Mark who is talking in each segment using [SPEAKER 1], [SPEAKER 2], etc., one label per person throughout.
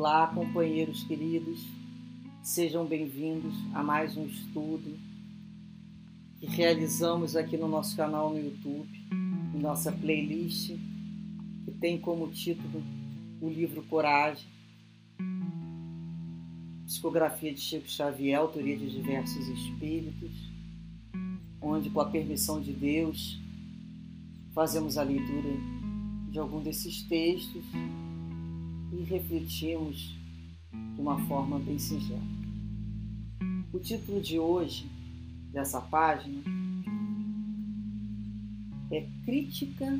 [SPEAKER 1] Olá, companheiros queridos, sejam bem-vindos a mais um estudo que realizamos aqui no nosso canal no YouTube, em nossa playlist, que tem como título o livro Coragem, psicografia de Chico Xavier, autoria de diversos espíritos, onde, com a permissão de Deus, fazemos a leitura de algum desses textos e refletimos de uma forma bem singela. O título de hoje, dessa página, é Crítica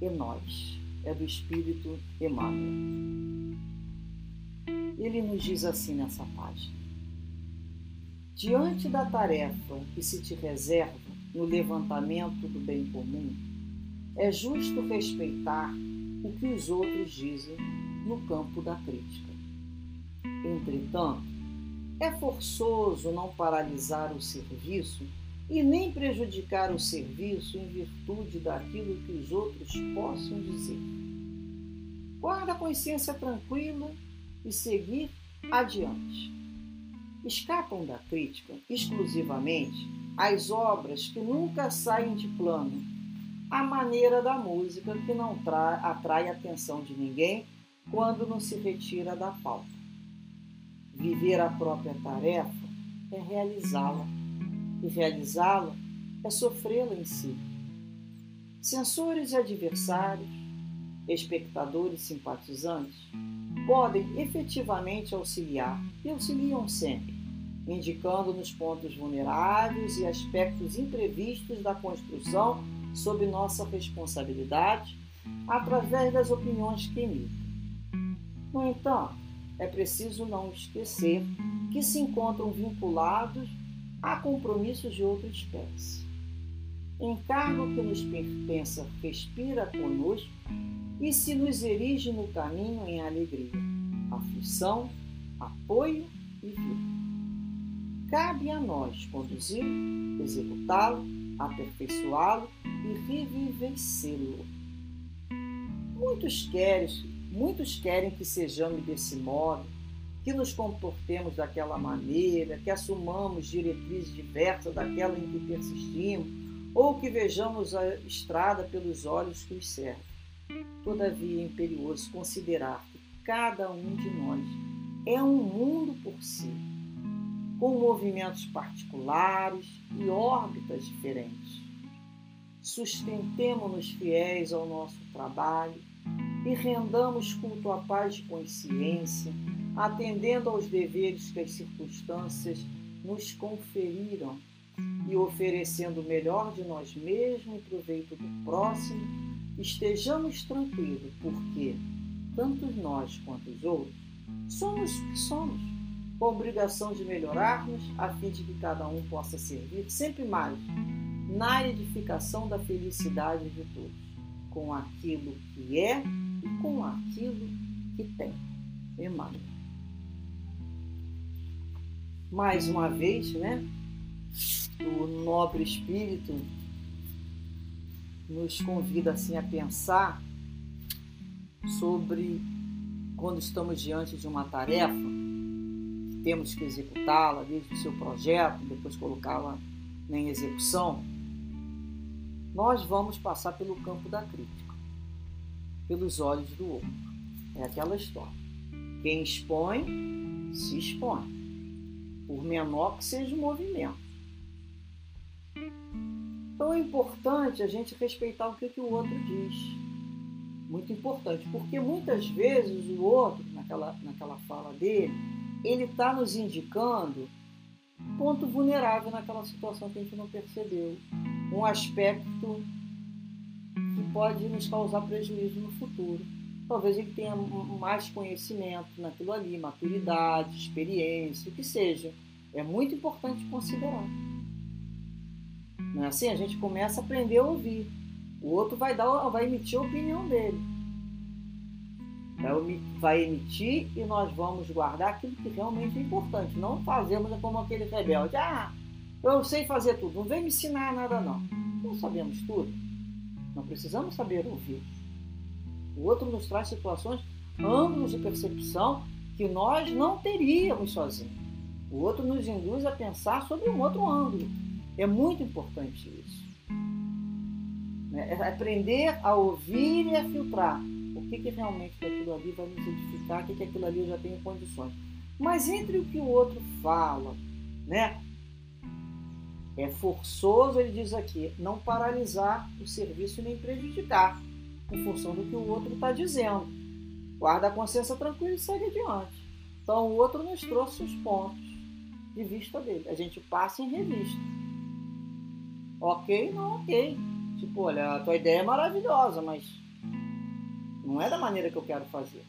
[SPEAKER 1] e Nós, é do Espírito Emmanuel. Ele nos diz assim nessa página: Diante da tarefa que se te reserva no levantamento do bem comum, é justo respeitar o que os outros dizem no campo da crítica. Entretanto, é forçoso não paralisar o serviço e nem prejudicar o serviço em virtude daquilo que os outros possam dizer. Guarda a consciência tranquila e seguir adiante. Escapam da crítica exclusivamente as obras que nunca saem de plano, a maneira da música que não atrai a atenção de ninguém quando não se retira da pauta. Viver a própria tarefa é realizá-la, e realizá-la é sofrê-la em si. Censores e adversários, espectadores simpatizantes, podem efetivamente auxiliar e auxiliam sempre, indicando-nos pontos vulneráveis e aspectos imprevistos da construção sob nossa responsabilidade, através das opiniões que emitem. No entanto, é preciso não esquecer que se encontram vinculados a compromissos de outra espécie. Encargo que nos pertença respira conosco e se nos erige no caminho em alegria, aflição, apoio e vida. Cabe a nós conduzi-lo, executá-lo, aperfeiçoá-lo e revivecê-lo. Muitos querem Muitos querem que sejamos desse modo, que nos comportemos daquela maneira, que assumamos diretrizes diversas daquela em que persistimos, ou que vejamos a estrada pelos olhos que os servem. Todavia é imperioso considerar que cada um de nós é um mundo por si, com movimentos particulares e órbitas diferentes. Sustentemo-nos fiéis ao nosso trabalho e rendamos culto à paz de consciência, atendendo aos deveres que as circunstâncias nos conferiram e oferecendo o melhor de nós mesmos em proveito do próximo, estejamos tranquilos, porque tanto nós quanto os outros somos o que somos, com a obrigação de melhorarmos a fim de que cada um possa servir sempre mais na edificação da felicidade de todos, com aquilo que é com aquilo que tem. Emmanuel. Mais uma vez, né? O nobre espírito nos convida assim a pensar sobre quando estamos diante de uma tarefa, temos que executá-la desde o seu projeto, depois colocá-la em execução, nós vamos passar pelo campo da crítica pelos olhos do outro. É aquela história. Quem expõe, se expõe, por menor que seja o movimento. Então é importante a gente respeitar o que, que o outro diz. Muito importante, porque muitas vezes o outro, naquela, naquela fala dele, ele está nos indicando ponto vulnerável naquela situação que a gente não percebeu. Um aspecto pode nos causar prejuízo no futuro. Talvez ele tenha mais conhecimento naquilo ali, maturidade, experiência, o que seja. É muito importante considerar. Não é assim? A gente começa a aprender a ouvir. O outro vai, dar, vai emitir a opinião dele. Vai emitir e nós vamos guardar aquilo que realmente é importante. Não fazemos como aquele rebelde. Ah, eu sei fazer tudo. Não vem me ensinar nada, não. Não sabemos tudo. Não precisamos saber ouvir. O outro nos traz situações, ângulos de percepção que nós não teríamos sozinhos. O outro nos induz a pensar sobre um outro ângulo. É muito importante isso. Né? É aprender a ouvir e a filtrar. O que, que realmente aquilo ali vai nos edificar, o que, que aquilo ali eu já tenho condições. Mas entre o que o outro fala, né? É forçoso, ele diz aqui, não paralisar o serviço nem prejudicar, em função do que o outro está dizendo. Guarda a consciência tranquila e segue adiante. Então o outro nos trouxe os pontos de vista dele. A gente passa em revista. Ok, não ok. Tipo, olha, a tua ideia é maravilhosa, mas não é da maneira que eu quero fazer.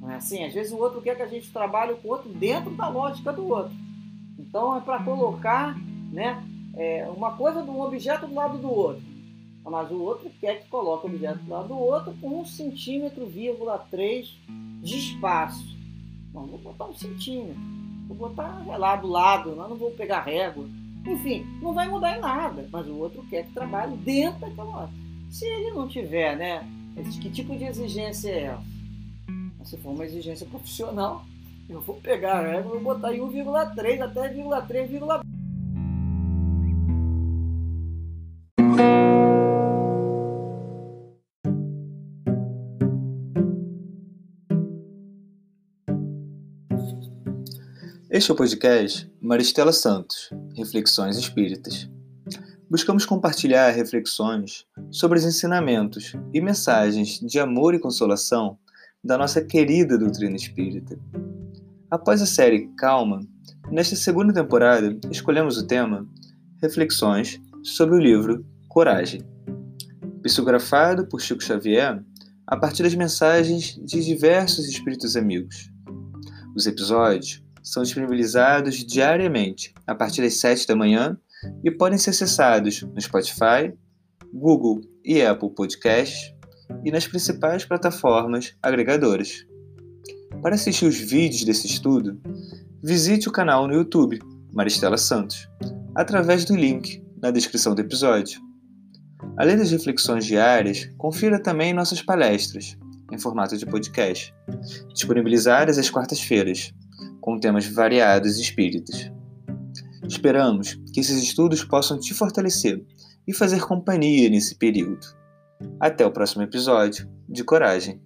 [SPEAKER 1] Não é assim? Às vezes o outro quer que a gente trabalhe com o outro dentro da lógica do outro. Então é para colocar né, é, uma coisa de um objeto do lado do outro. Mas o outro quer que coloque o objeto do lado do outro com um centímetro, vírgula de espaço. Não, vou botar um centímetro. Vou botar lá do lado, não vou pegar régua. Enfim, não vai mudar em nada. Mas o outro quer que trabalhe dentro daquela. Se ele não tiver, né? Que tipo de exigência é essa? Se for uma exigência profissional, eu vou pegar e vou botar em 1,3 até 0,3,
[SPEAKER 2] Este é o podcast Maristela Santos, Reflexões Espíritas. Buscamos compartilhar reflexões sobre os ensinamentos e mensagens de amor e consolação da nossa querida doutrina espírita. Após a série Calma, nesta segunda temporada escolhemos o tema Reflexões sobre o livro Coragem, psicografado por Chico Xavier a partir das mensagens de diversos espíritos amigos. Os episódios são disponibilizados diariamente a partir das 7 da manhã e podem ser acessados no Spotify, Google e Apple Podcasts e nas principais plataformas agregadoras. Para assistir os vídeos desse estudo, visite o canal no YouTube Maristela Santos, através do link na descrição do episódio. Além das reflexões diárias, confira também nossas palestras, em formato de podcast, disponibilizadas às quartas-feiras, com temas variados e espíritas. Esperamos que esses estudos possam te fortalecer e fazer companhia nesse período. Até o próximo episódio de Coragem.